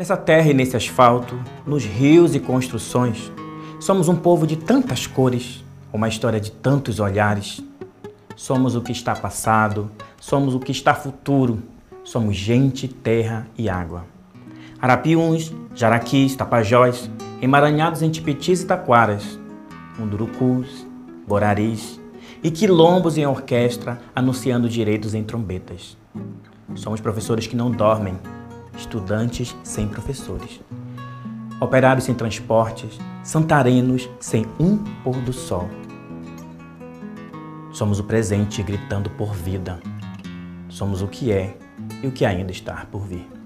Nessa terra e nesse asfalto, nos rios e construções, somos um povo de tantas cores, uma história de tantos olhares. Somos o que está passado, somos o que está futuro, somos gente, terra e água. Arapiuns, Jaraquis, Tapajós, emaranhados em Tipitis e Taquaras, Mundurucus, Boraris e quilombos em orquestra anunciando direitos em trombetas. Somos professores que não dormem, estudantes sem professores, operários sem transportes, santarenos sem um pôr do sol. Somos o presente gritando por vida. Somos o que é e o que ainda está por vir.